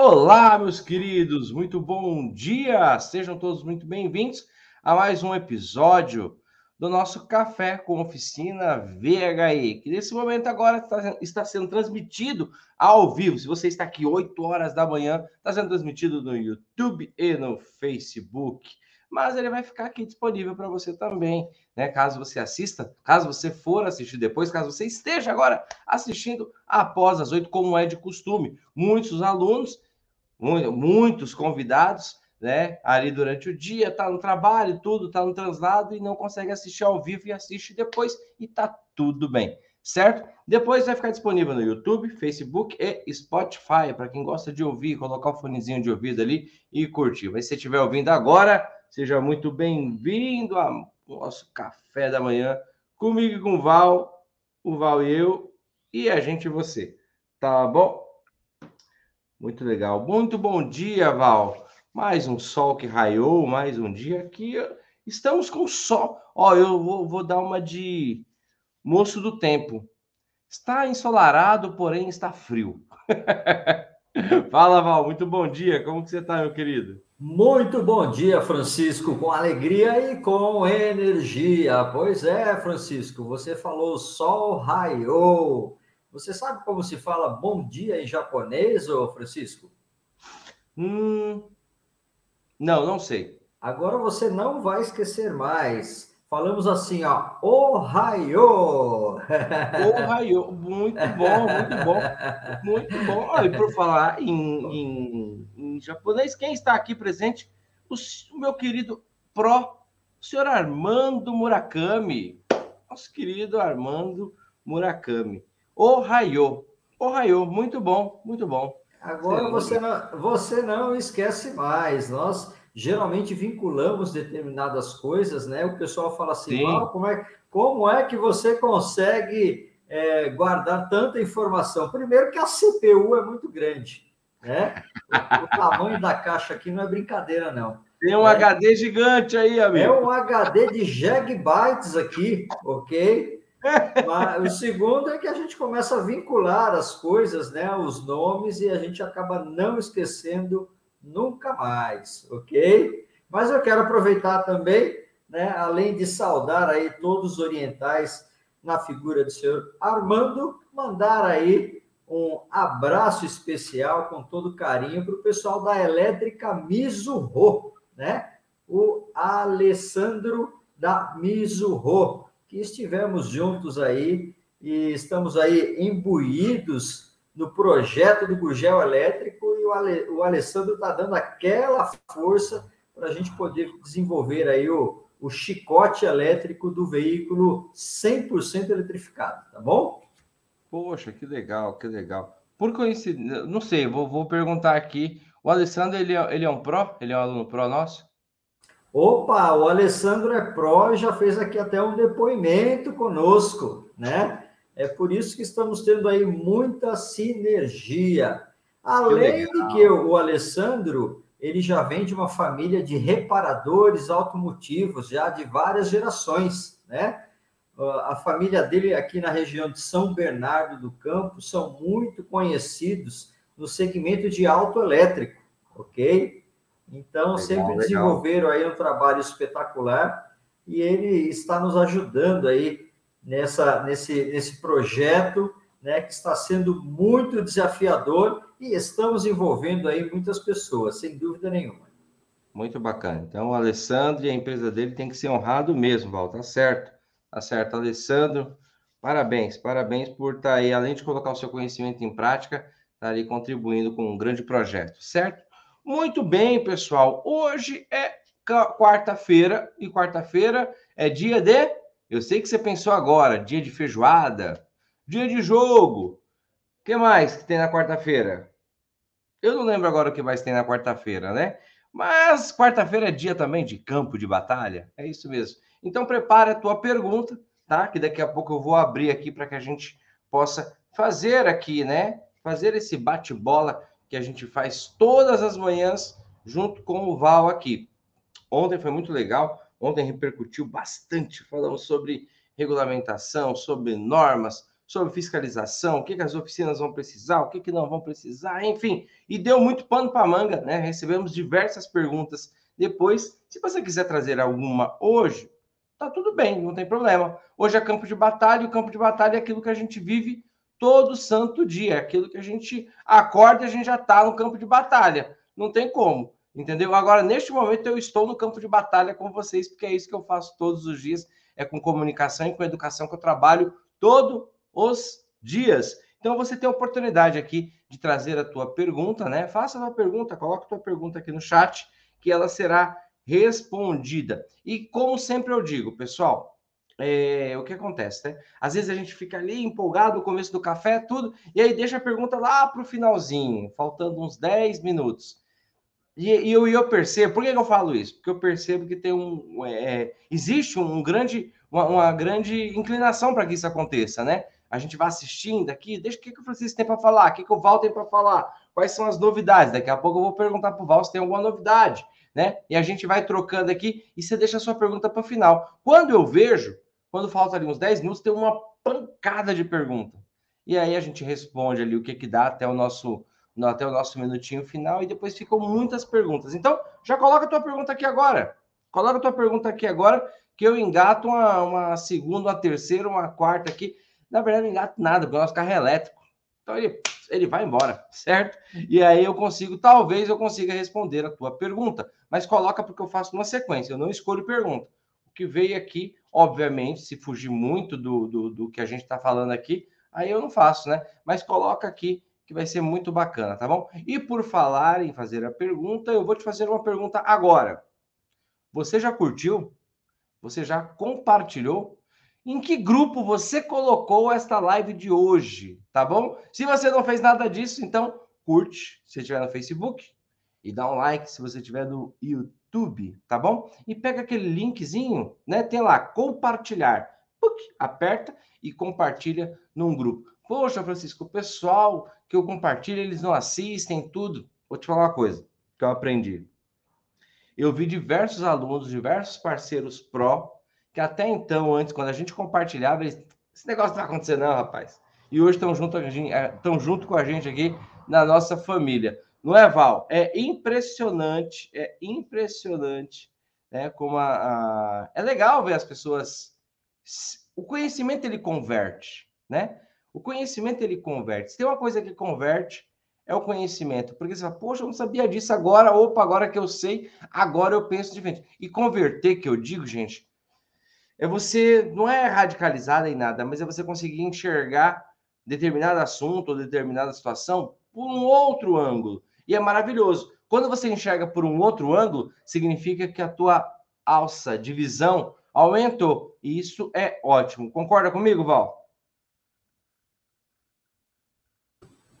Olá, meus queridos, muito bom dia! Sejam todos muito bem-vindos a mais um episódio do nosso Café com Oficina VHE, que nesse momento agora está, sendo transmitido ao vivo. Se você está aqui 8 horas da manhã, está sendo transmitido no YouTube e no Facebook. Mas ele vai ficar aqui disponível para você também, né? Caso você assista, caso você for assistir depois, caso você esteja agora assistindo após as 8, como é de costume. Muitos alunos muitos convidados, né? Ali durante o dia, tá no trabalho, tudo, tá no translado e não consegue assistir ao vivo e assiste depois e tá tudo bem, certo? Depois vai ficar disponível no YouTube, Facebook e Spotify para quem gosta de ouvir, colocar o fonezinho de ouvido ali e curtir. Mas se estiver ouvindo agora, seja muito bem-vindo ao nosso café da manhã comigo e com o Val, o Val e eu e a gente e você. Tá bom? Muito legal. Muito bom dia, Val. Mais um sol que raiou, mais um dia aqui. Estamos com sol. Ó, eu vou, vou dar uma de moço do tempo. Está ensolarado, porém está frio. Fala, Val. Muito bom dia. Como que você está, meu querido? Muito bom dia, Francisco, com alegria e com energia. Pois é, Francisco, você falou sol raiou. Você sabe como se fala bom dia em japonês, ô Francisco? Hum, não, não sei. Agora você não vai esquecer mais. Falamos assim, ó, Ohio! Ohio, muito bom, muito bom, muito bom. Olha, por falar em, em, em, japonês, quem está aqui presente? O, o meu querido Pro, o senhor Armando Murakami. Nosso querido Armando Murakami. Ohio. Ohio, muito bom, muito bom. Agora você não, você não esquece mais. Nós geralmente vinculamos determinadas coisas, né? O pessoal fala assim: como, é, como é que você consegue é, guardar tanta informação? Primeiro que a CPU é muito grande, né? O, o tamanho da caixa aqui não é brincadeira, não. Tem um é, HD gigante aí, amigo. É um HD de gigabytes aqui, ok? O segundo é que a gente começa a vincular as coisas, né, os nomes, e a gente acaba não esquecendo nunca mais, ok? Mas eu quero aproveitar também, né, além de saudar aí todos os orientais na figura do senhor Armando, mandar aí um abraço especial com todo carinho para o pessoal da Elétrica Mizuho, né? O Alessandro da Mizuho que estivemos juntos aí e estamos aí imbuídos no projeto do Gugel Elétrico e o, Ale, o Alessandro está dando aquela força para a gente poder desenvolver aí o, o chicote elétrico do veículo 100% eletrificado, tá bom? Poxa, que legal, que legal. Por coincidência, não sei, vou, vou perguntar aqui. O Alessandro, ele é, ele é um pró? Ele é um aluno pró nosso? Opa, o Alessandro é pró já fez aqui até um depoimento conosco, né? É por isso que estamos tendo aí muita sinergia. Além que de que o Alessandro, ele já vem de uma família de reparadores automotivos, já de várias gerações, né? A família dele aqui na região de São Bernardo do Campo são muito conhecidos no segmento de autoelétrico, ok? Então, legal, sempre desenvolveram legal. aí um trabalho espetacular e ele está nos ajudando aí nessa, nesse, nesse projeto, né, que está sendo muito desafiador e estamos envolvendo aí muitas pessoas, sem dúvida nenhuma. Muito bacana. Então, o Alessandro e a empresa dele tem que ser honrado mesmo, Val, tá certo? Tá certo, Alessandro. Parabéns, parabéns por estar aí, além de colocar o seu conhecimento em prática, estar tá ali contribuindo com um grande projeto, certo? Muito bem, pessoal. Hoje é quarta-feira e quarta-feira é dia de. Eu sei que você pensou agora, dia de feijoada, dia de jogo. O que mais que tem na quarta-feira? Eu não lembro agora o que mais tem na quarta-feira, né? Mas quarta-feira é dia também de campo de batalha. É isso mesmo. Então prepara a tua pergunta, tá? Que daqui a pouco eu vou abrir aqui para que a gente possa fazer aqui, né? Fazer esse bate-bola que a gente faz todas as manhãs junto com o Val aqui. Ontem foi muito legal, ontem repercutiu bastante. Falamos sobre regulamentação, sobre normas, sobre fiscalização, o que, que as oficinas vão precisar, o que, que não vão precisar, enfim. E deu muito pano para manga, né? Recebemos diversas perguntas depois. Se você quiser trazer alguma hoje, tá tudo bem, não tem problema. Hoje é campo de batalha, e o campo de batalha é aquilo que a gente vive todo santo dia, é aquilo que a gente acorda e a gente já está no campo de batalha. Não tem como, entendeu? Agora, neste momento, eu estou no campo de batalha com vocês, porque é isso que eu faço todos os dias, é com comunicação e com educação que eu trabalho todos os dias. Então, você tem a oportunidade aqui de trazer a tua pergunta, né? Faça a tua pergunta, coloque a tua pergunta aqui no chat, que ela será respondida. E como sempre eu digo, pessoal, é, o que acontece, né? Às vezes a gente fica ali empolgado no começo do café, tudo, e aí deixa a pergunta lá para o finalzinho, faltando uns 10 minutos. E, e eu, eu, percebo, por que, eu falo isso? Porque eu percebo que tem um. É, existe um grande, uma, uma grande inclinação para que isso aconteça, né? A gente vai assistindo aqui, deixa o que, que o Francisco tem para falar, o que, que o Val tem para falar, quais são as novidades. Daqui a pouco eu vou perguntar para o Val se tem alguma novidade, né? E a gente vai trocando aqui e você deixa a sua pergunta para o final. Quando eu vejo, quando falta ali uns 10 minutos, tem uma pancada de pergunta. E aí a gente responde ali o que, que dá até o nosso até o nosso minutinho final e depois ficam muitas perguntas. Então, já coloca a tua pergunta aqui agora. Coloca a tua pergunta aqui agora, que eu engato uma, uma segunda, uma terceira, uma quarta aqui. Na verdade, não engato nada, porque o nosso carro é elétrico. Então, ele, ele vai embora, certo? E aí eu consigo, talvez eu consiga responder a tua pergunta. Mas coloca porque eu faço uma sequência, eu não escolho pergunta. Que veio aqui Obviamente, se fugir muito do, do, do que a gente está falando aqui, aí eu não faço, né? Mas coloca aqui que vai ser muito bacana, tá bom? E por falar em fazer a pergunta, eu vou te fazer uma pergunta agora. Você já curtiu? Você já compartilhou? Em que grupo você colocou esta live de hoje, tá bom? Se você não fez nada disso, então curte se estiver no Facebook e dá um like se você estiver no YouTube YouTube, tá bom? E pega aquele linkzinho, né? Tem lá, compartilhar. Puc, aperta e compartilha num grupo. Poxa, Francisco, o pessoal que eu compartilho, eles não assistem tudo. Vou te falar uma coisa que eu aprendi. Eu vi diversos alunos, diversos parceiros pró, que até então, antes, quando a gente compartilhava, eles, esse negócio não tá acontecendo, não, rapaz. E hoje estão junto, estão junto com a gente aqui na nossa família. Não é, Val? É impressionante, é impressionante, né? Como a, a, é legal ver as pessoas. O conhecimento ele converte, né? O conhecimento ele converte. Se tem uma coisa que converte, é o conhecimento. Porque você fala, poxa, eu não sabia disso agora, opa, agora que eu sei, agora eu penso diferente. E converter, que eu digo, gente, é você, não é radicalizada em nada, mas é você conseguir enxergar determinado assunto ou determinada situação por um outro ângulo. E é maravilhoso. Quando você enxerga por um outro ângulo, significa que a tua alça de visão aumentou. E isso é ótimo. Concorda comigo, Val?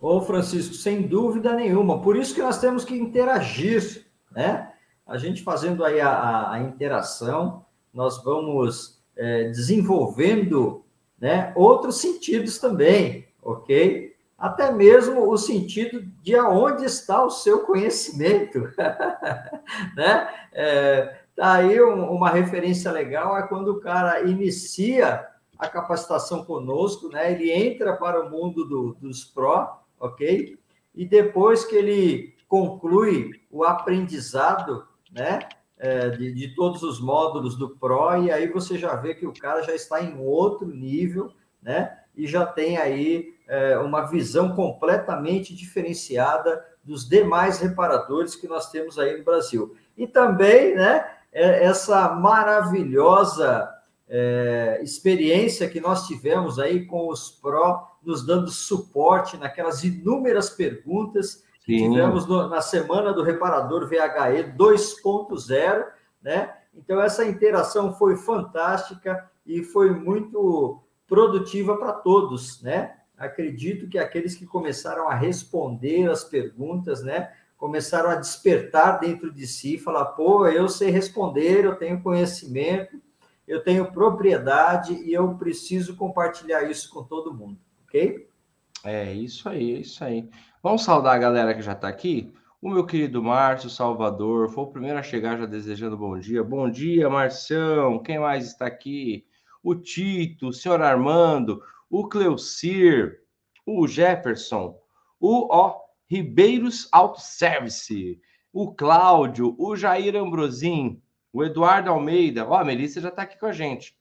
Ô, Francisco, sem dúvida nenhuma. Por isso que nós temos que interagir, né? A gente fazendo aí a, a, a interação, nós vamos é, desenvolvendo né, outros sentidos também, ok? Até mesmo o sentido de aonde está o seu conhecimento, né? É, tá aí um, uma referência legal é quando o cara inicia a capacitação conosco, né? Ele entra para o mundo do, dos pró, ok? E depois que ele conclui o aprendizado, né? É, de, de todos os módulos do pró e aí você já vê que o cara já está em outro nível, né? E já tem aí é, uma visão completamente diferenciada dos demais reparadores que nós temos aí no Brasil. E também, né, é, essa maravilhosa é, experiência que nós tivemos aí com os pró, nos dando suporte naquelas inúmeras perguntas que Sim. tivemos no, na semana do reparador VHE 2.0, né? Então essa interação foi fantástica e foi muito produtiva para todos, né? Acredito que aqueles que começaram a responder as perguntas, né, começaram a despertar dentro de si, falar, pô, eu sei responder, eu tenho conhecimento, eu tenho propriedade e eu preciso compartilhar isso com todo mundo, ok? É isso aí, é isso aí. Vamos saudar a galera que já está aqui. O meu querido Márcio Salvador foi o primeiro a chegar já desejando bom dia. Bom dia, Marcião. Quem mais está aqui? O Tito, o senhor Armando, o Cleucir, o Jefferson, o ó, Ribeiros Auto Service, o Cláudio, o Jair Ambrosim, o Eduardo Almeida. Ó, a Melissa já está aqui com a gente.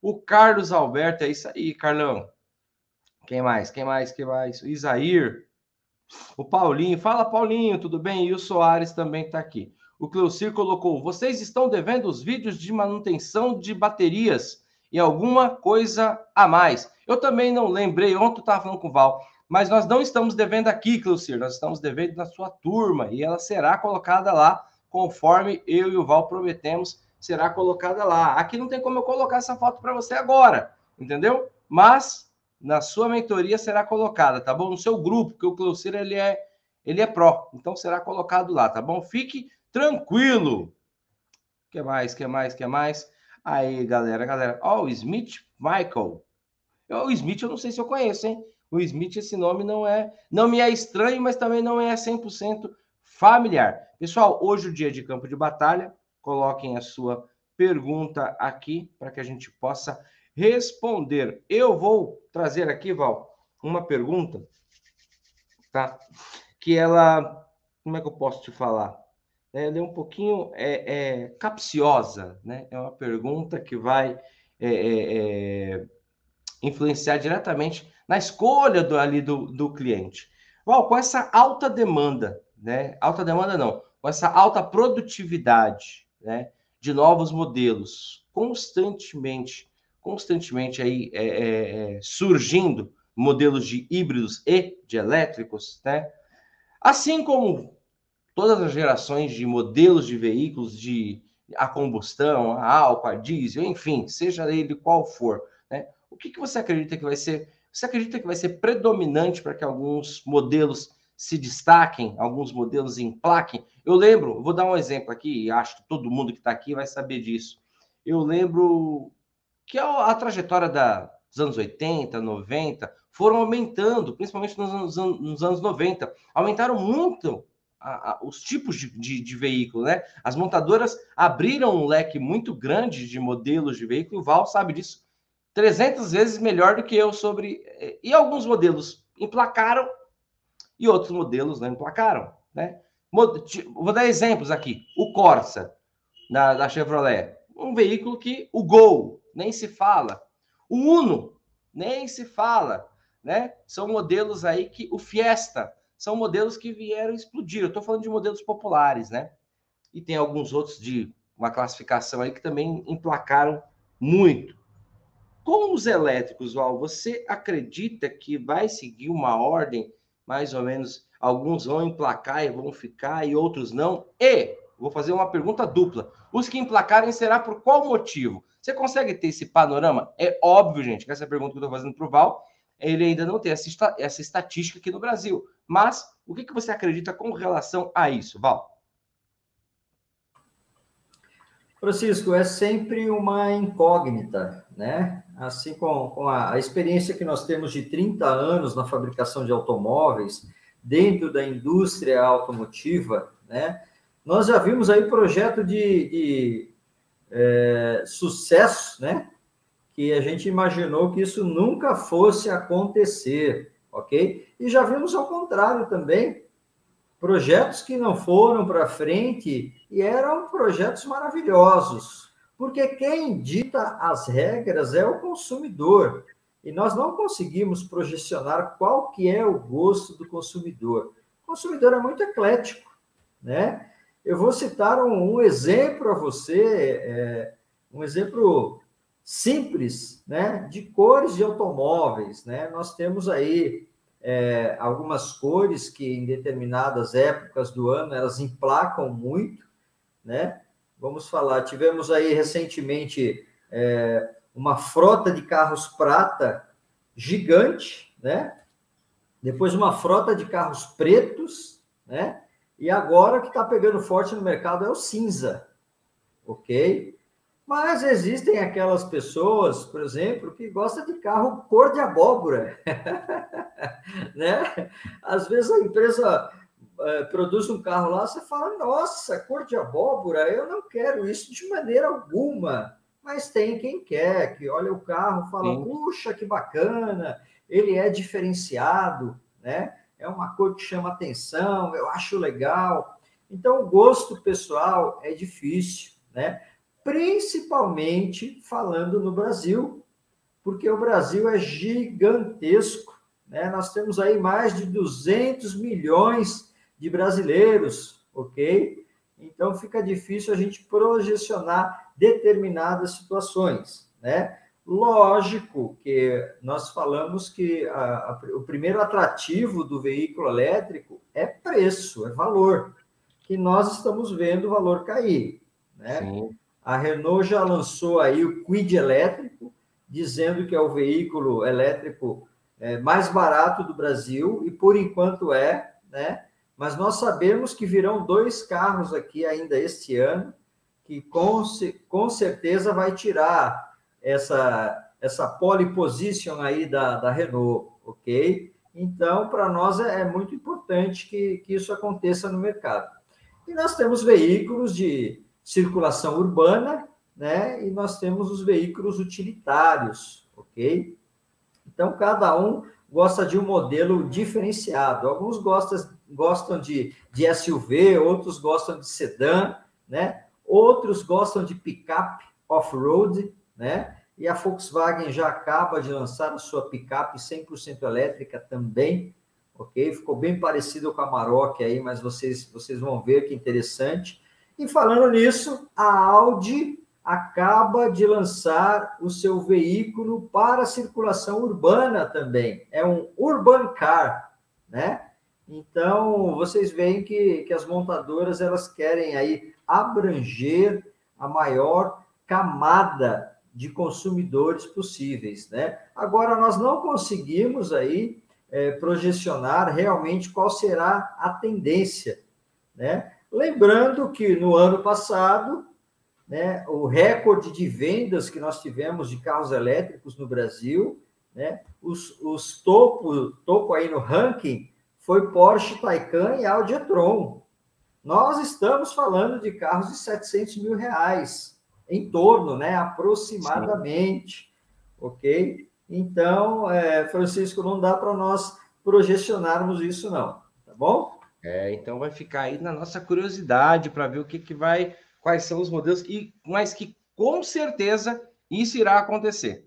O Carlos Alberto, é isso aí, Carlão. Quem mais? Quem mais? Quem mais? O Isair. O Paulinho. Fala, Paulinho, tudo bem? E o Soares também está aqui. O Cleucir colocou: vocês estão devendo os vídeos de manutenção de baterias e alguma coisa a mais. Eu também não lembrei, ontem eu estava falando com o Val, mas nós não estamos devendo aqui, Cleucir, nós estamos devendo na sua turma e ela será colocada lá conforme eu e o Val prometemos, será colocada lá. Aqui não tem como eu colocar essa foto para você agora, entendeu? Mas na sua mentoria será colocada, tá bom? No seu grupo, porque o Cleucir ele é ele é pró, então será colocado lá, tá bom? Fique tranquilo. Que mais? Que mais? Que mais? Aí, galera, galera. Ó, oh, o Smith Michael. O Smith eu não sei se eu conheço, hein? O Smith esse nome não é, não me é estranho, mas também não é 100% familiar. Pessoal, hoje o dia de campo de batalha. Coloquem a sua pergunta aqui para que a gente possa responder. Eu vou trazer aqui, Val, uma pergunta, tá? Que ela, como é que eu posso te falar? Ela é um pouquinho é, é capciosa, né? É uma pergunta que vai é, é, é, influenciar diretamente na escolha do, ali do, do cliente. Com essa alta demanda, né? Alta demanda não, com essa alta produtividade, né? De novos modelos, constantemente constantemente aí é, surgindo modelos de híbridos e de elétricos, né? Assim como todas as gerações de modelos de veículos de a combustão, a álcool, a diesel, enfim, seja ele qual for, né? O que, que você acredita que vai ser? Você acredita que vai ser predominante para que alguns modelos se destaquem, alguns modelos emplaquem? Eu lembro, vou dar um exemplo aqui, acho que todo mundo que está aqui vai saber disso. Eu lembro que é a trajetória da, dos anos 80, 90, foram aumentando, principalmente nos nos anos 90. Aumentaram muito a, a, os tipos de, de, de, veículo, né? As montadoras abriram um leque muito grande de modelos de veículo, o Val sabe disso 300 vezes melhor do que eu sobre... Eh, e alguns modelos emplacaram e outros modelos não emplacaram, né? Vou dar exemplos aqui. O Corsa, da, da Chevrolet, um veículo que o Gol, nem se fala. O Uno, nem se fala, né? São modelos aí que o Fiesta são modelos que vieram explodir. Eu estou falando de modelos populares, né? E tem alguns outros de uma classificação aí que também emplacaram muito. Com os elétricos, Val, você acredita que vai seguir uma ordem, mais ou menos, alguns vão emplacar e vão ficar e outros não? E vou fazer uma pergunta dupla. Os que emplacarem será por qual motivo? Você consegue ter esse panorama? É óbvio, gente, que essa pergunta que eu estou fazendo para o Val, ele ainda não tem essa, essa estatística aqui no Brasil. Mas o que, que você acredita com relação a isso, Val? Francisco, é sempre uma incógnita, né? Assim com, com a, a, experiência que nós temos de 30 anos na fabricação de automóveis, dentro da indústria automotiva, né? Nós já vimos aí projeto de, de é, sucesso, né? Que a gente imaginou que isso nunca fosse acontecer, ok? E já vimos ao contrário também, projetos que não foram para frente e eram projetos maravilhosos, porque quem dita as regras é o consumidor. E nós não conseguimos projecionar qual que é o gosto do consumidor. O consumidor é muito eclético, né? Eu vou citar um, um exemplo a você, é, um exemplo simples, né, de cores de automóveis, né? Nós temos aí é, algumas cores que em determinadas épocas do ano elas emplacam muito, né? Vamos falar, tivemos aí recentemente é, uma frota de carros prata gigante, né? Depois uma frota de carros pretos, né? E agora o que está pegando forte no mercado é o cinza, ok? Mas existem aquelas pessoas, por exemplo, que gostam de carro cor de abóbora, né? Às vezes a empresa é, produz um carro lá, você fala, nossa, cor de abóbora, eu não quero isso de maneira alguma, mas tem quem quer, que olha o carro fala, Sim. puxa, que bacana, ele é diferenciado, né? É uma cor que chama atenção, eu acho legal. Então, o gosto pessoal é difícil, né? Principalmente falando no Brasil, porque o Brasil é gigantesco, né? Nós temos aí mais de 200 milhões de brasileiros, ok? Então, fica difícil a gente projecionar determinadas situações, né? Lógico que nós falamos que a, a, o primeiro atrativo do veículo elétrico é preço, é valor, que nós estamos vendo o valor cair. Né? Sim. A Renault já lançou aí o Quid elétrico, dizendo que é o veículo elétrico é, mais barato do Brasil, e por enquanto é, né? Mas nós sabemos que virão dois carros aqui ainda este ano, que com, com certeza vai tirar essa, essa pole position aí da, da Renault, ok? Então, para nós é, é, muito importante que, que isso aconteça no mercado. E nós temos veículos de circulação urbana, né? E nós temos os veículos utilitários, ok? Então, cada um gosta de um modelo diferenciado. Alguns gostam, gostam de, de SUV, outros gostam de sedã, né? Outros gostam de picape off-road, né? E a Volkswagen já acaba de lançar a sua picape 100% elétrica também, ok? Ficou bem parecido com a Maroc aí, mas vocês, vocês vão ver que interessante. E falando nisso, a Audi acaba de lançar o seu veículo para circulação urbana também. É um Urban Car, né? Então, vocês veem que, que as montadoras elas querem aí abranger a maior camada de consumidores possíveis, né? Agora nós não conseguimos aí é, projecionar realmente qual será a tendência, né? Lembrando que no ano passado, né, o recorde de vendas que nós tivemos de carros elétricos no Brasil, né, os, os topo, topo aí no ranking foi Porsche Taycan e Audi e-tron. Nós estamos falando de carros de 700 mil reais, em torno, né? Aproximadamente, Sim. ok? Então, é, Francisco, não dá para nós projecionarmos isso, não, tá bom? É, então vai ficar aí na nossa curiosidade para ver o que, que vai, quais são os modelos, e, mas que com certeza isso irá acontecer.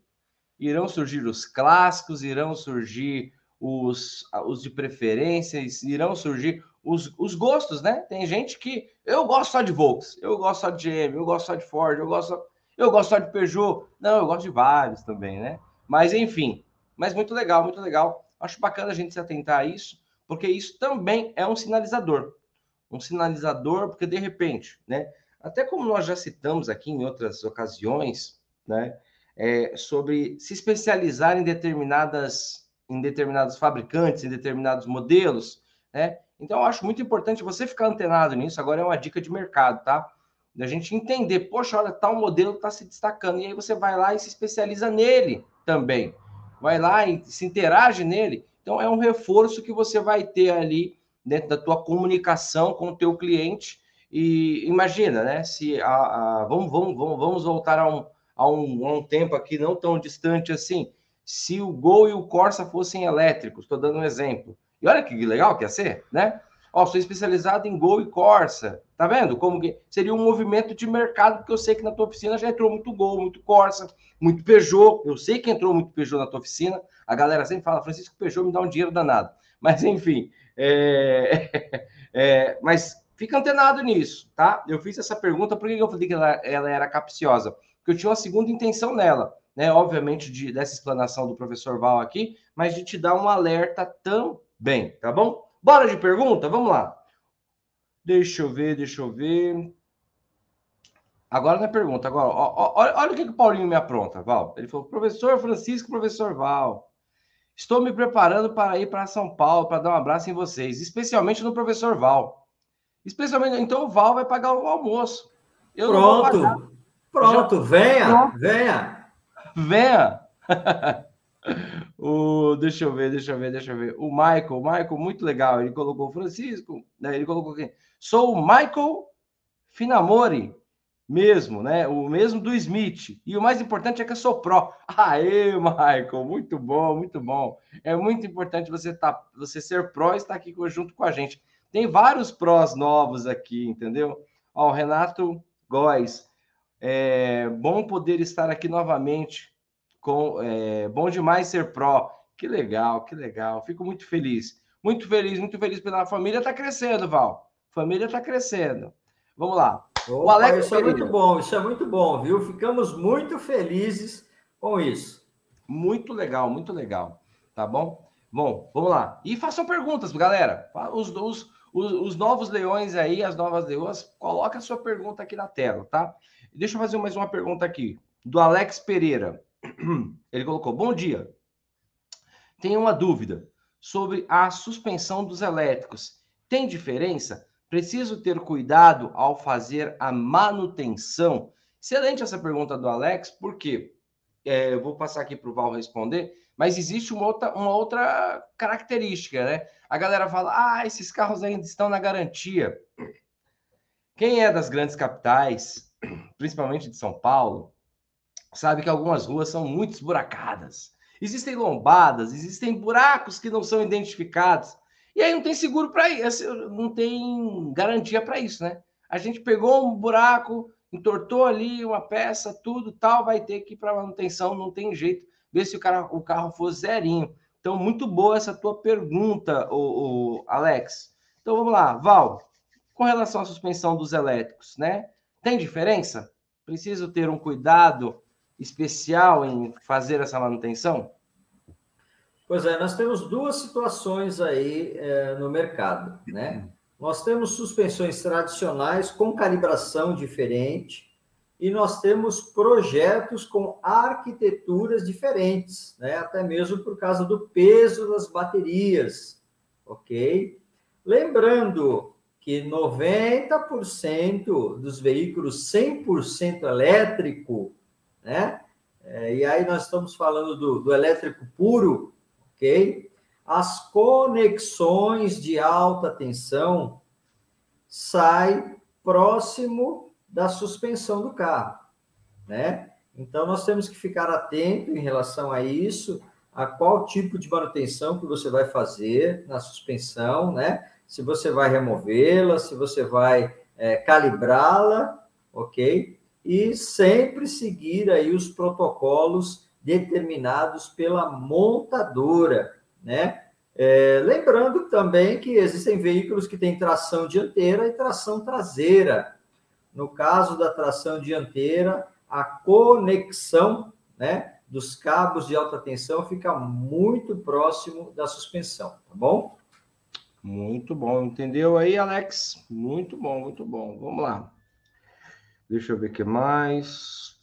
Irão surgir os clássicos, irão surgir os, os de preferência, irão surgir os, os gostos, né? Tem gente que eu gosto só de Volks, eu gosto só de GM, eu gosto só de Ford, eu gosto eu gosto só de Peugeot. Não, eu gosto de vários também, né? Mas enfim, mas muito legal, muito legal. Acho bacana a gente se atentar a isso, porque isso também é um sinalizador. Um sinalizador, porque de repente, né? Até como nós já citamos aqui em outras ocasiões, né? É, sobre se especializar em determinadas em determinados fabricantes, em determinados modelos, né? Então, eu acho muito importante você ficar antenado nisso. Agora é uma dica de mercado, tá? Da gente entender, poxa, olha, tal modelo está se destacando. E aí você vai lá e se especializa nele também. Vai lá e se interage nele. Então, é um reforço que você vai ter ali dentro da tua comunicação com o teu cliente. E imagina, né? Se a, a vamos, vamos, vamos, vamos voltar a um, a, um, a um tempo aqui não tão distante assim. Se o Gol e o Corsa fossem elétricos, estou dando um exemplo e olha que legal que ia ser, né? Ó, sou especializado em Gol e Corsa. Tá vendo? Como que seria um movimento de mercado, porque eu sei que na tua oficina já entrou muito Gol, muito Corsa, muito Peugeot. Eu sei que entrou muito Peugeot na tua oficina. A galera sempre fala, Francisco, Peugeot me dá um dinheiro danado. Mas enfim, é... é... mas fica antenado nisso, tá? Eu fiz essa pergunta, por que eu falei que ela, ela era capciosa? Porque eu tinha uma segunda intenção nela, né? Obviamente, de, dessa explanação do professor Val aqui, mas de te dar um alerta tão bem, tá bom? Bora de pergunta? Vamos lá. Deixa eu ver, deixa eu ver. Agora não é pergunta, agora, ó, ó, olha, olha o que, que o Paulinho me apronta, Val. Ele falou, professor Francisco, professor Val, estou me preparando para ir para São Paulo para dar um abraço em vocês, especialmente no professor Val. Especialmente, então o Val vai pagar o almoço. Eu pronto, pronto, Já... venha, pronto. venha. Venha. O, deixa eu ver, deixa eu ver, deixa eu ver. O Michael, Michael, muito legal. Ele colocou Francisco, né? Ele colocou quem? Sou o Michael Finamori. mesmo, né? O mesmo do Smith. E o mais importante é que eu sou pró. Aê, Michael, muito bom, muito bom. É muito importante você tá, você ser pró e estar aqui junto com a gente. Tem vários prós novos aqui, entendeu? Ó, o Renato Góes. É bom poder estar aqui novamente. Com, é, bom demais ser pró. Que legal, que legal. Fico muito feliz. Muito feliz, muito feliz pela família. Está crescendo, Val. Família está crescendo. Vamos lá. Opa, o Alex isso é muito bom, isso é muito bom, viu? Ficamos muito felizes com isso. Muito legal, muito legal. Tá bom? Bom, vamos lá. E façam perguntas, galera. Os, os, os, os novos leões aí, as novas leoas, coloca a sua pergunta aqui na tela, tá? Deixa eu fazer mais uma pergunta aqui. Do Alex Pereira. Ele colocou: Bom dia. Tenho uma dúvida sobre a suspensão dos elétricos. Tem diferença? Preciso ter cuidado ao fazer a manutenção? Excelente essa pergunta do Alex, porque é, eu vou passar aqui para o Val responder, mas existe uma outra, uma outra característica, né? A galera fala: ah, esses carros ainda estão na garantia. Quem é das grandes capitais, principalmente de São Paulo, sabe que algumas ruas são muito esburacadas. Existem lombadas, existem buracos que não são identificados. E aí não tem seguro para isso, não tem garantia para isso, né? A gente pegou um buraco, entortou ali uma peça, tudo tal, vai ter que ir para manutenção, não tem jeito. Ver se o, cara, o carro for zerinho. Então, muito boa essa tua pergunta, o, o Alex. Então, vamos lá, Val. Com relação à suspensão dos elétricos, né? Tem diferença? Preciso ter um cuidado especial em fazer essa manutenção? Pois é, nós temos duas situações aí é, no mercado, né? Nós temos suspensões tradicionais com calibração diferente e nós temos projetos com arquiteturas diferentes, né? Até mesmo por causa do peso das baterias, ok? Lembrando que 90% dos veículos 100% elétrico, né? É, e aí nós estamos falando do, do elétrico puro, ok? As conexões de alta tensão saem próximo da suspensão do carro, né? Então, nós temos que ficar atento em relação a isso, a qual tipo de manutenção que você vai fazer na suspensão, né? Se você vai removê-la, se você vai é, calibrá-la, ok? E sempre seguir aí os protocolos determinados pela montadora, né? É, lembrando também que existem veículos que têm tração dianteira e tração traseira. No caso da tração dianteira, a conexão né, dos cabos de alta tensão fica muito próximo da suspensão, tá bom? Muito bom, entendeu aí, Alex? Muito bom, muito bom. Vamos lá. Deixa eu ver o que mais.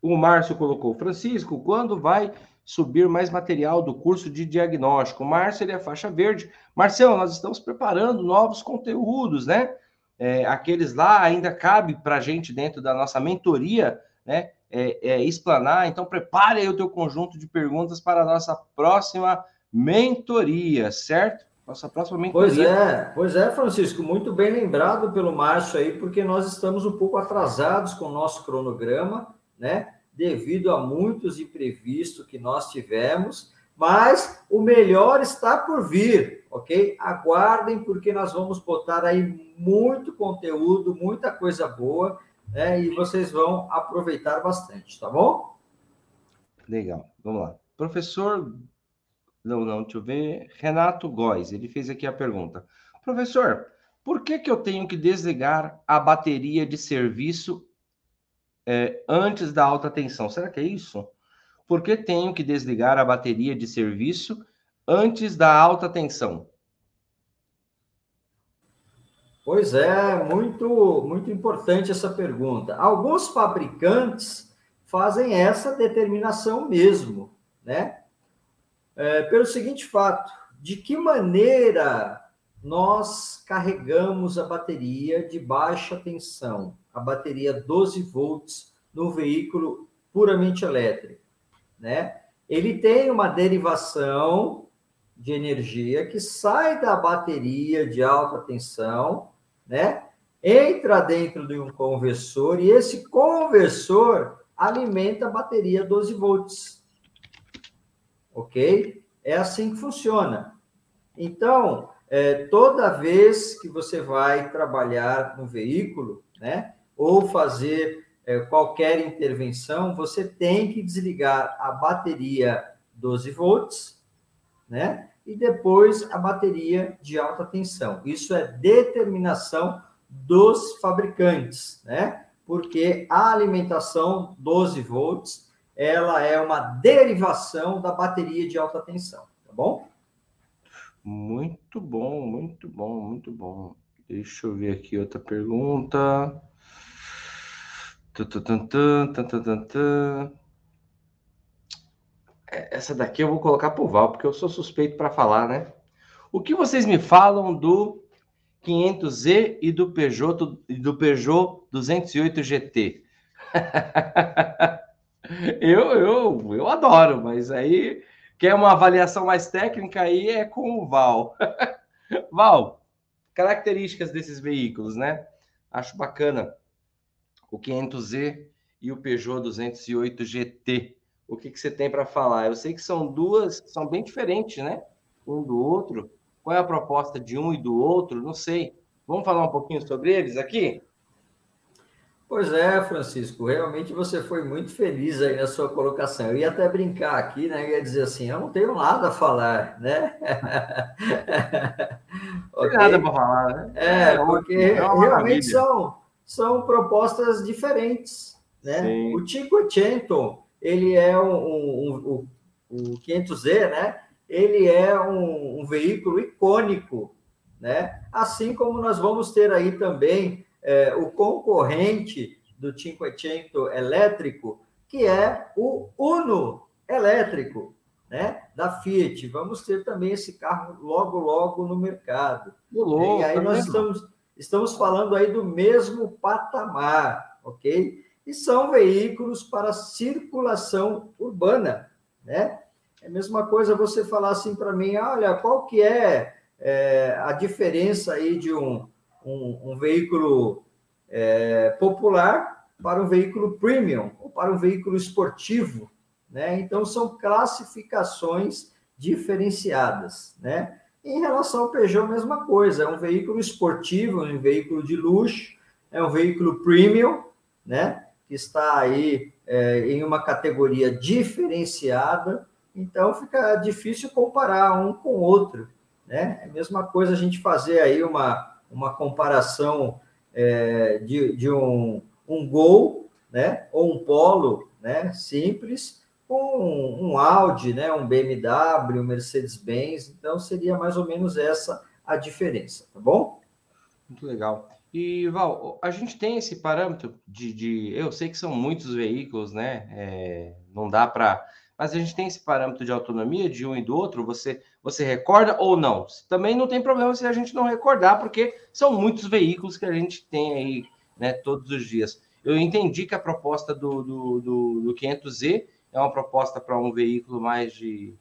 O Márcio colocou, Francisco, quando vai subir mais material do curso de diagnóstico? O Márcio, ele é faixa verde. Marcelo, nós estamos preparando novos conteúdos, né? É, aqueles lá ainda cabe para a gente dentro da nossa mentoria, né? É, é, explanar. Então, prepare aí o teu conjunto de perguntas para a nossa próxima mentoria, certo? Nossa próxima mentoria. Pois é, pois é, Francisco, muito bem lembrado pelo Márcio aí, porque nós estamos um pouco atrasados com o nosso cronograma né? Devido a muitos imprevistos que nós tivemos, mas o melhor está por vir, ok? Aguardem, porque nós vamos botar aí muito conteúdo, muita coisa boa, né? E vocês vão aproveitar bastante, tá bom? Legal, vamos lá. Professor, não, não, deixa eu ver. Renato Góes, ele fez aqui a pergunta. Professor, por que, que eu tenho que desligar a bateria de serviço é, antes da alta tensão. Será que é isso? Por que tenho que desligar a bateria de serviço antes da alta tensão? Pois é, muito, muito importante essa pergunta. Alguns fabricantes fazem essa determinação mesmo, né? É, pelo seguinte fato: de que maneira nós carregamos a bateria de baixa tensão? a bateria 12 volts no veículo puramente elétrico, né? Ele tem uma derivação de energia que sai da bateria de alta tensão, né? entra dentro de um conversor e esse conversor alimenta a bateria 12 volts. Ok? É assim que funciona. Então, é, toda vez que você vai trabalhar no veículo, né, ou fazer é, qualquer intervenção, você tem que desligar a bateria 12 volts, né, e depois a bateria de alta tensão. Isso é determinação dos fabricantes, né? Porque a alimentação 12 volts, ela é uma derivação da bateria de alta tensão, tá bom? Muito bom, muito bom, muito bom. Deixa eu ver aqui outra pergunta. É, essa daqui eu vou colocar para o Val, porque eu sou suspeito para falar, né? O que vocês me falam do 500Z e do Peugeot, do Peugeot 208 GT? eu, eu, eu adoro, mas aí quer uma avaliação mais técnica aí é com o Val. Val, características desses veículos, né? Acho bacana o 500Z e o Peugeot 208 GT. O que, que você tem para falar? Eu sei que são duas, são bem diferentes, né? Um do outro. Qual é a proposta de um e do outro? Não sei. Vamos falar um pouquinho sobre eles aqui? Pois é, Francisco, realmente você foi muito feliz aí na sua colocação. Eu ia até brincar aqui, né? Ia dizer assim, eu não tenho nada a falar, né? Tem nada para falar, né? É, é porque é realmente são, são propostas diferentes, né? Sim. O Cinquecento, ele é um, um, um, o 500Z, né? Ele é um, um veículo icônico, né? Assim como nós vamos ter aí também é, o concorrente do Cinquecento elétrico, que é o Uno elétrico, né? Da Fiat. Vamos ter também esse carro logo, logo no mercado. Louco, e aí nós estamos, estamos falando aí do mesmo patamar, ok? E são veículos para circulação urbana, né? É a mesma coisa você falar assim para mim, olha, qual que é, é a diferença aí de um um, um veículo é, popular para um veículo premium ou para um veículo esportivo, né? Então são classificações diferenciadas, né? Em relação ao Peugeot, a mesma coisa, é um veículo esportivo, um veículo de luxo, é um veículo premium, né? Que está aí é, em uma categoria diferenciada, então fica difícil comparar um com o outro, né? É a mesma coisa a gente fazer aí uma uma comparação é, de, de um, um Gol, né, ou um Polo, né, simples, com um Audi, né, um BMW, um Mercedes-Benz, então seria mais ou menos essa a diferença, tá bom? Muito legal. E, Val, a gente tem esse parâmetro de. de eu sei que são muitos veículos, né? É, não dá para mas a gente tem esse parâmetro de autonomia de um e do outro, você, você recorda ou não? Também não tem problema se a gente não recordar, porque são muitos veículos que a gente tem aí né, todos os dias. Eu entendi que a proposta do, do, do, do 500Z é uma proposta para um veículo mais de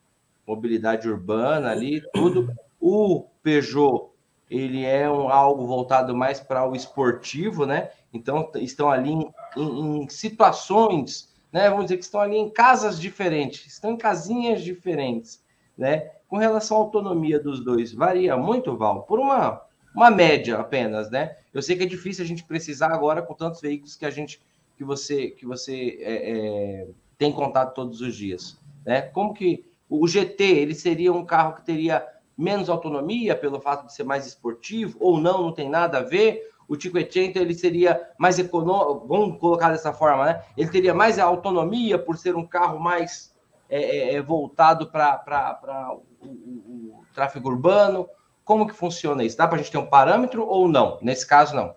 mobilidade urbana ali, tudo. O Peugeot, ele é um, algo voltado mais para o esportivo, né? Então, estão ali em, em, em situações né? Vamos dizer que estão ali em casas diferentes, estão em casinhas diferentes, né? Com relação à autonomia dos dois, varia muito, Val, por uma, uma média apenas, né? Eu sei que é difícil a gente precisar agora com tantos veículos que a gente que você que você é, é, tem contato todos os dias, né? Como que o GT ele seria um carro que teria menos autonomia pelo fato de ser mais esportivo ou não? Não tem nada a ver? O Cinquecento ele seria mais econômico, vamos colocar dessa forma, né? Ele teria mais autonomia por ser um carro mais é, é, é voltado para o, o, o, tráfego urbano. Como que funciona isso? Dá para a gente ter um parâmetro ou não? Nesse caso, não.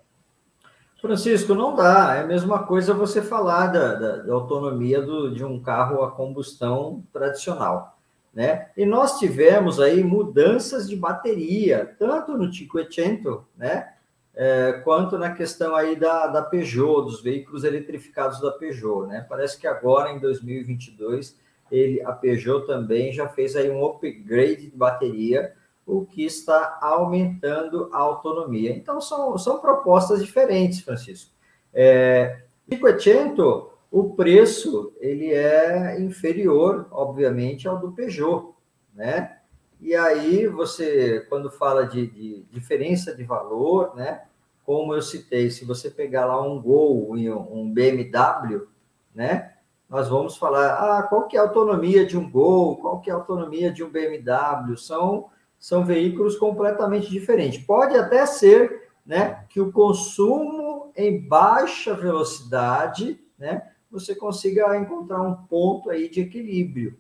Francisco, não dá. É a mesma coisa você falar da, da, da autonomia do, de um carro a combustão tradicional. Né? E nós tivemos aí mudanças de bateria, tanto no Cinquecento, né? É, quanto na questão aí da, da Peugeot, dos veículos eletrificados da Peugeot, né? Parece que agora, em 2022, ele, a Peugeot também já fez aí um upgrade de bateria o que está aumentando a autonomia. Então, são, são propostas diferentes, Francisco. É, 500, o preço ele é inferior, obviamente, ao do Peugeot, né? E aí você, quando fala de, de diferença de valor, né? Como eu citei, se você pegar lá um Gol e um BMW, né? Nós vamos falar, ah, qual que é a autonomia de um Gol, qual que é a autonomia de um BMW? São, são veículos completamente diferentes. Pode até ser, né, que o consumo em baixa velocidade, né, você consiga encontrar um ponto aí de equilíbrio,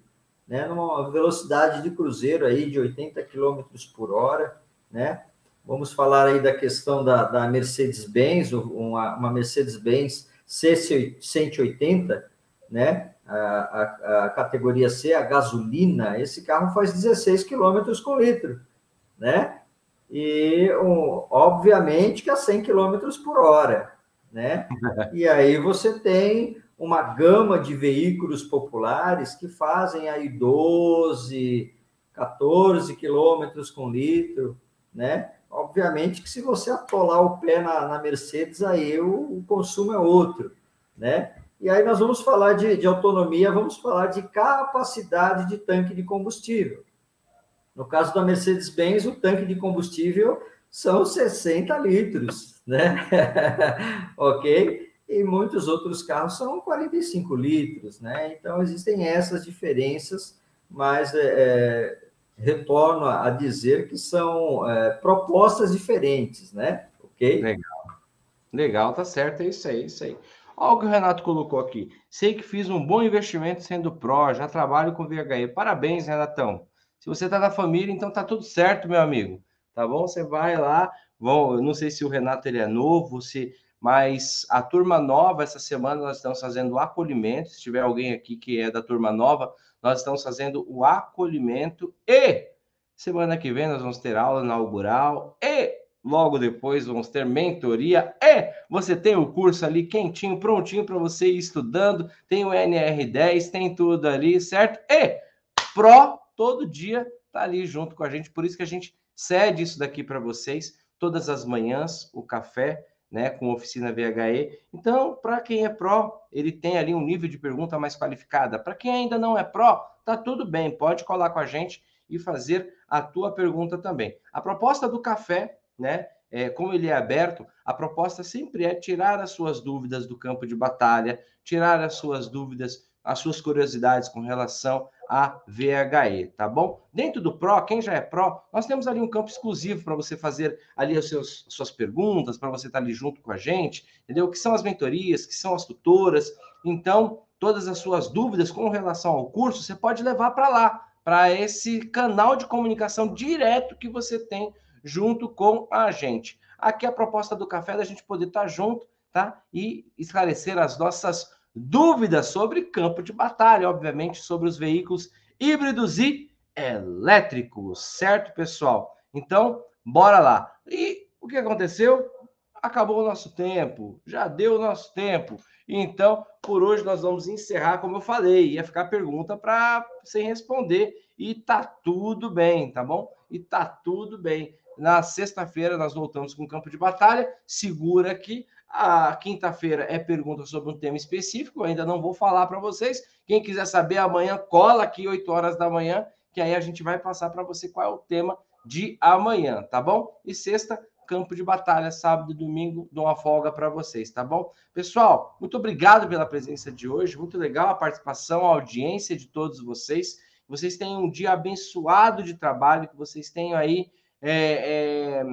né, numa velocidade de cruzeiro aí de 80 km por hora, né? Vamos falar aí da questão da, da Mercedes-Benz, uma, uma Mercedes-Benz C180, né? A, a, a, categoria C, a gasolina, esse carro faz 16 km com litro, né? E, um, obviamente, que a 100 km por hora, né? E aí você tem uma gama de veículos populares que fazem aí 12, 14 quilômetros com litro, né? Obviamente que se você atolar o pé na, na Mercedes, aí o, o, consumo é outro, né? E aí nós vamos falar de, de autonomia, vamos falar de capacidade de tanque de combustível. No caso da Mercedes-Benz, o tanque de combustível são 60 litros, né? ok? E muitos outros carros são 45 litros, né? Então existem essas diferenças, mas é, é, retorno a dizer que são é, propostas diferentes, né? Ok? Legal. Legal, tá certo, é isso aí, é isso aí. Olha o que o Renato colocou aqui. Sei que fiz um bom investimento sendo pró, já trabalho com VHE. Parabéns, Renatão. Se você tá na família, então tá tudo certo, meu amigo. Tá bom? Você vai lá. Bom, eu não sei se o Renato ele é novo, se mas a turma nova, essa semana, nós estamos fazendo o acolhimento. Se tiver alguém aqui que é da turma nova, nós estamos fazendo o acolhimento. E semana que vem nós vamos ter aula inaugural. E logo depois vamos ter mentoria. E você tem o curso ali quentinho, prontinho para você ir estudando, tem o NR10, tem tudo ali, certo? E Pro todo dia tá ali junto com a gente, por isso que a gente cede isso daqui para vocês. Todas as manhãs, o café né, com oficina VHE. Então, para quem é pró, ele tem ali um nível de pergunta mais qualificada. Para quem ainda não é pró, tá tudo bem, pode colar com a gente e fazer a tua pergunta também. A proposta do café, né, é, como ele é aberto, a proposta sempre é tirar as suas dúvidas do campo de batalha, tirar as suas dúvidas, as suas curiosidades com relação a VHE, tá bom? Dentro do Pro, quem já é Pro, nós temos ali um campo exclusivo para você fazer ali as seus, suas perguntas, para você estar tá ali junto com a gente, entendeu? Que são as mentorias, que são as tutoras. Então, todas as suas dúvidas com relação ao curso, você pode levar para lá, para esse canal de comunicação direto que você tem junto com a gente. Aqui a proposta do café é da gente poder estar tá junto, tá? E esclarecer as nossas dúvidas sobre campo de batalha, obviamente, sobre os veículos híbridos e elétricos, certo, pessoal? Então, bora lá. E o que aconteceu? Acabou o nosso tempo, já deu o nosso tempo. Então, por hoje nós vamos encerrar, como eu falei, ia ficar pergunta para sem responder e tá tudo bem, tá bom? E tá tudo bem. Na sexta-feira nós voltamos com o campo de batalha. Segura aqui a quinta-feira é pergunta sobre um tema específico, ainda não vou falar para vocês. Quem quiser saber amanhã, cola aqui 8 horas da manhã, que aí a gente vai passar para você qual é o tema de amanhã, tá bom? E sexta, campo de batalha, sábado e domingo, dou uma folga para vocês, tá bom? Pessoal, muito obrigado pela presença de hoje, muito legal a participação, a audiência de todos vocês. Vocês tenham um dia abençoado de trabalho, que vocês tenham aí. É, é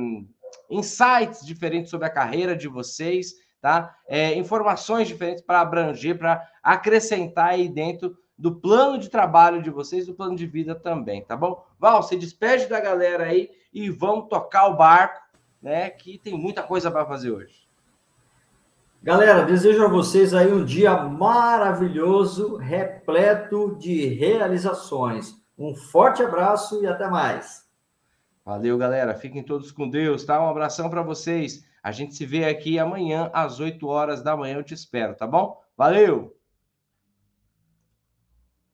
insights diferentes sobre a carreira de vocês, tá? É, informações diferentes para abranger, para acrescentar aí dentro do plano de trabalho de vocês, do plano de vida também, tá bom? Val, se despede da galera aí e vamos tocar o barco, né? Que tem muita coisa para fazer hoje. Galera, desejo a vocês aí um dia maravilhoso, repleto de realizações. Um forte abraço e até mais. Valeu, galera. Fiquem todos com Deus, tá? Um abração para vocês. A gente se vê aqui amanhã às 8 horas da manhã. Eu te espero, tá bom? Valeu!